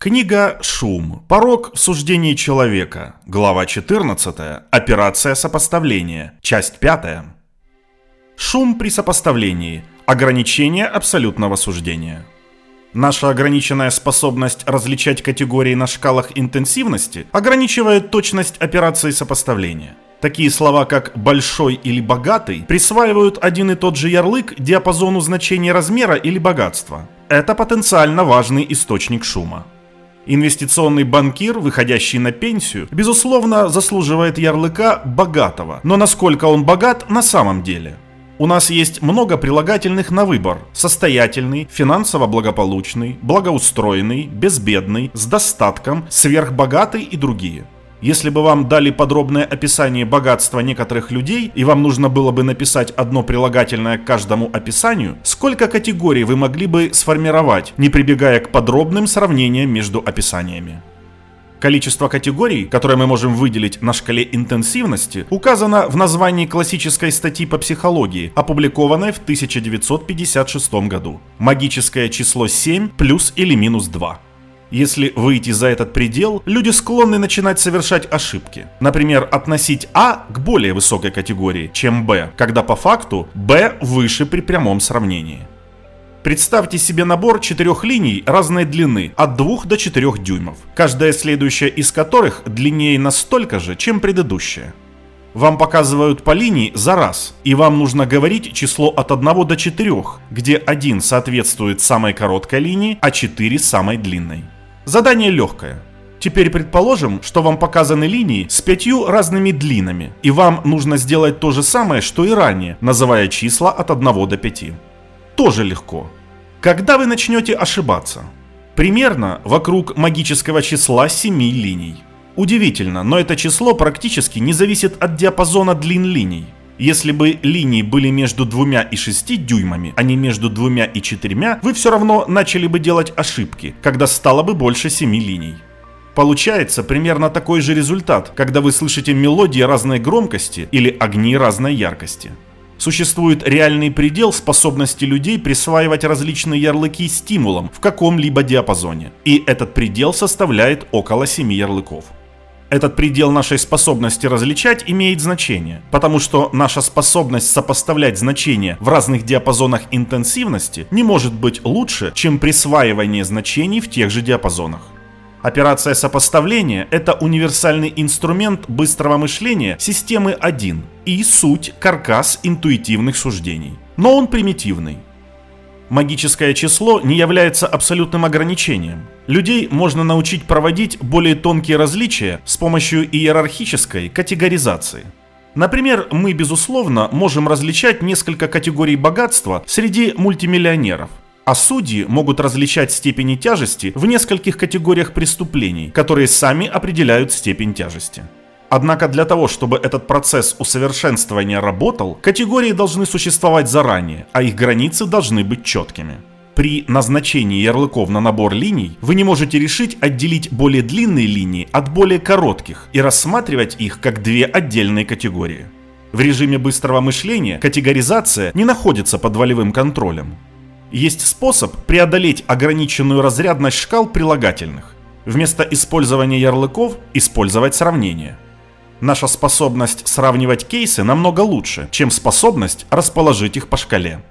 Книга «Шум. Порог в суждении человека». Глава 14. Операция сопоставления. Часть 5. Шум при сопоставлении. Ограничение абсолютного суждения. Наша ограниченная способность различать категории на шкалах интенсивности ограничивает точность операции сопоставления. Такие слова, как «большой» или «богатый» присваивают один и тот же ярлык диапазону значения размера или богатства. Это потенциально важный источник шума. Инвестиционный банкир, выходящий на пенсию, безусловно, заслуживает ярлыка богатого. Но насколько он богат на самом деле? У нас есть много прилагательных на выбор. Состоятельный, финансово благополучный, благоустроенный, безбедный, с достатком, сверхбогатый и другие – если бы вам дали подробное описание богатства некоторых людей, и вам нужно было бы написать одно прилагательное к каждому описанию, сколько категорий вы могли бы сформировать, не прибегая к подробным сравнениям между описаниями? Количество категорий, которые мы можем выделить на шкале интенсивности, указано в названии классической статьи по психологии, опубликованной в 1956 году. Магическое число 7 плюс или минус 2. Если выйти за этот предел, люди склонны начинать совершать ошибки. Например, относить А к более высокой категории, чем Б, когда по факту Б выше при прямом сравнении. Представьте себе набор четырех линий разной длины, от 2 до 4 дюймов, каждая следующая из которых длиннее настолько же, чем предыдущая. Вам показывают по линии за раз, и вам нужно говорить число от 1 до 4, где 1 соответствует самой короткой линии, а 4 самой длинной. Задание легкое. Теперь предположим, что вам показаны линии с пятью разными длинами, и вам нужно сделать то же самое, что и ранее, называя числа от 1 до 5. Тоже легко. Когда вы начнете ошибаться? Примерно вокруг магического числа 7 линий. Удивительно, но это число практически не зависит от диапазона длин линий. Если бы линии были между двумя и шести дюймами, а не между двумя и четырьмя, вы все равно начали бы делать ошибки, когда стало бы больше семи линий. Получается примерно такой же результат, когда вы слышите мелодии разной громкости или огни разной яркости. Существует реальный предел способности людей присваивать различные ярлыки стимулам в каком-либо диапазоне. И этот предел составляет около 7 ярлыков. Этот предел нашей способности различать имеет значение, потому что наша способность сопоставлять значения в разных диапазонах интенсивности не может быть лучше, чем присваивание значений в тех же диапазонах. Операция сопоставления – это универсальный инструмент быстрого мышления системы 1 и суть – каркас интуитивных суждений. Но он примитивный. Магическое число не является абсолютным ограничением. Людей можно научить проводить более тонкие различия с помощью иерархической категоризации. Например, мы, безусловно, можем различать несколько категорий богатства среди мультимиллионеров. А судьи могут различать степени тяжести в нескольких категориях преступлений, которые сами определяют степень тяжести. Однако для того, чтобы этот процесс усовершенствования работал, категории должны существовать заранее, а их границы должны быть четкими. При назначении ярлыков на набор линий вы не можете решить отделить более длинные линии от более коротких и рассматривать их как две отдельные категории. В режиме быстрого мышления категоризация не находится под волевым контролем. Есть способ преодолеть ограниченную разрядность шкал прилагательных. Вместо использования ярлыков использовать сравнение – Наша способность сравнивать кейсы намного лучше, чем способность расположить их по шкале.